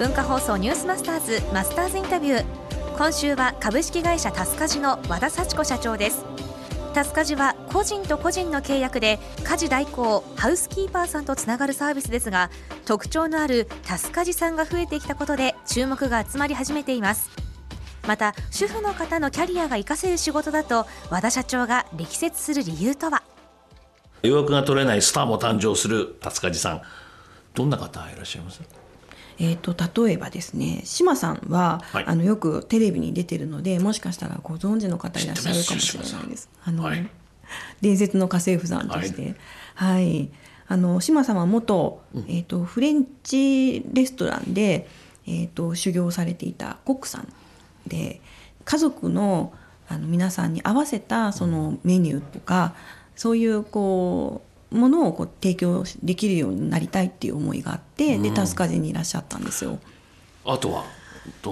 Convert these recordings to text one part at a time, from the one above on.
文化放送ニュースマスターズマスターズインタビュー。今週は株式会社タスカジの和田幸子社長です。タスカジは個人と個人の契約で家事代行ハウスキーパーさんとつながるサービスですが特徴のあるタスカジさんが増えてきたことで注目が集まり始めています。また主婦の方のキャリアが活かせる仕事だと和田社長が力説する理由とは？予約が取れないスターも誕生する達梶さん。どんな方いらっしゃいます？えーと、例えばですね志麻さんは、はい、あのよくテレビに出てるのでもしかしたらご存知の方いらっしゃるかもしれないです。あの、はい、伝説の家政婦さんとして、はい、はい、あの志麻さんは元、えーと、フレンチレストランで、えーと、修行されていたコックさんで家族のあの皆さんに合わせたそのメニューとか、そういうこうものをこう提供できるようになりたいっていう思いがあって、うん、でタスカジにいらっしゃったんですよ。あとは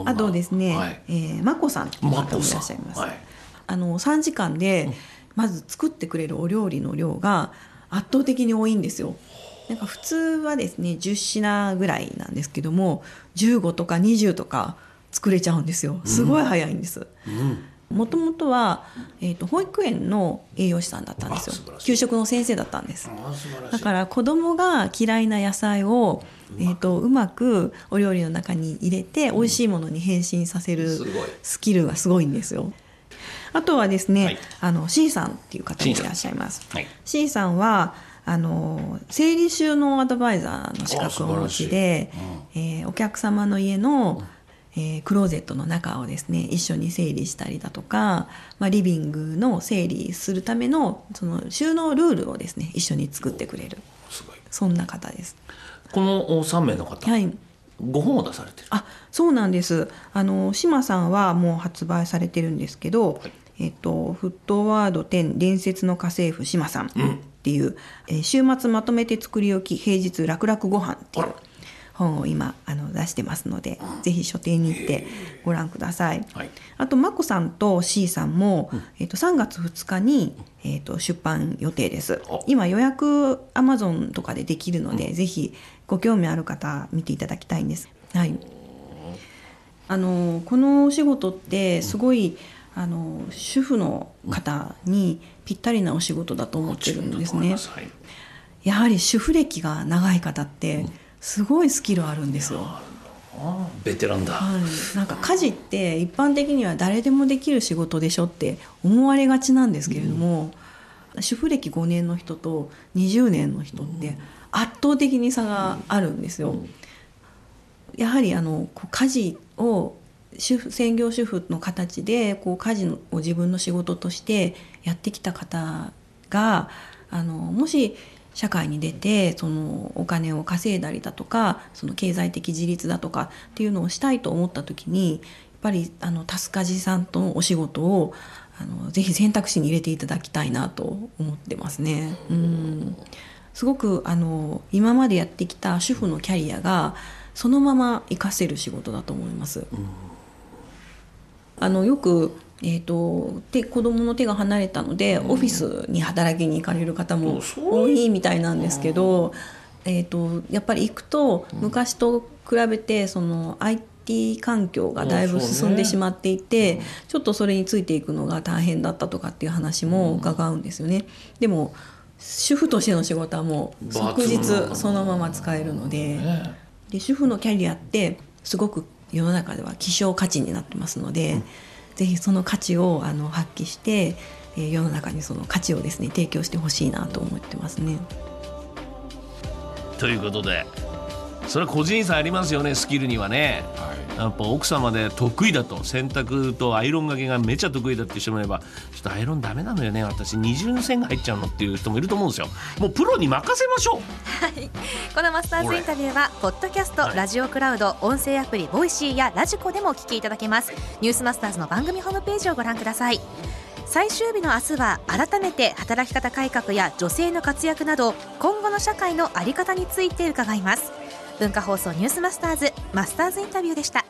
あとですね、はい、えー、眞子さんっていう方もいらっしゃいます。はい、あの3時間でまず作ってくれるお料理の量が圧倒的に多いんですよ。なんか普通はですね10品ぐらいなんですけども15とか20とか作れちゃうんですよすごい早いんです。うんもともとは、えーと、保育園の栄養士さんだったんですよ。給食の先生だったんです。だから子供が嫌いな野菜をえーと、うまくお料理の中に入れて美味しいものに変身させるスキルがすごいんですよ。あとはですね、はい、あの C さんっていう方もいらっしゃいます。C さん,、はい、C さんはあの整理収納アドバイザーの資格をお持ちで、うん、えー、お客様の家の、えー、クローゼットの中をですね一緒に整理したりだとか、まあ、リビングの整理するためのその収納ルールをですね一緒に作ってくれる。そんな方です。この3名の方、はい、ご本を出されてる？あそうなんです。あの島さんはもう発売されてるんですけど、はい、えっと、フットワード10伝説の家政婦島さんっていう、うん、えー、週末まとめて作り置き平日楽々ご飯っていう本を今あの出してますので、ぜひ書店に行ってご覧ください。はい、あと眞子さんと C さんも、うん、えっと3月2日に、えっと出版予定です。今予約アマゾンとかでできるので、うん、ぜひご興味ある方見ていただきたいんです。はい。あのこのお仕事ってすごい、あの主婦の方にぴったりなお仕事だと思ってるんですね。やはり主婦歴が長い方って、すごいスキルあるんですよ。ベテランだ、はい、なんか家事って一般的には誰でもできる仕事でしょって思われがちなんですけれども、うん、主婦歴5年の人と20年の人って圧倒的に差があるんですよ。やはりあの家事を主婦専業主婦の形でこう家事を自分の仕事としてやってきた方があのもし社会に出てそのお金を稼いだりだとかその経済的自立だとかっていうのをしたいと思った時にやっぱりあのタスカジさんとのお仕事をあのぜひ選択肢に入れていただきたいなと思ってますね。うんすごくあの今までやってきた主婦のキャリアがそのまま活かせる仕事だと思います。あのよくえーと、で子供の手が離れたので、オフィスに働きに行かれる方も多いみたいなんですけど、えーと、やっぱり行くと昔と比べてその IT 環境がだいぶ進んでしまっていて、ね、ちょっとそれについていくのが大変だったとかっていう話も伺うんですよね。でも主婦としての仕事はもう即日そのまま使えるのでで主婦のキャリアってすごく世の中では希少価値になってますので。うんぜひその価値をあの発揮して、えー、世の中にその価値をですね提供してほしいなと思ってますね。ということでそれは個人差ありますよねスキルにはね、はい、やっぱ奥様で得意だと洗濯とアイロンがけがめちゃ得意だって人もいればちょっとアイロンダメなのよね私。二重線が入っちゃうのっていう人もいると思うんですよ。もうプロに任せましょう。はい。このマスターズインタビューはポッドキャスト、はい、ラジオクラウド音声アプリボイシーやラジコでもお聞きいただけます。ニュースマスターズの番組ホームページをご覧ください。最終日の明日は改めて働き方改革や女性の活躍など今後の社会の在り方について伺います。文化放送ニュースマスターズマスターズインタビューでした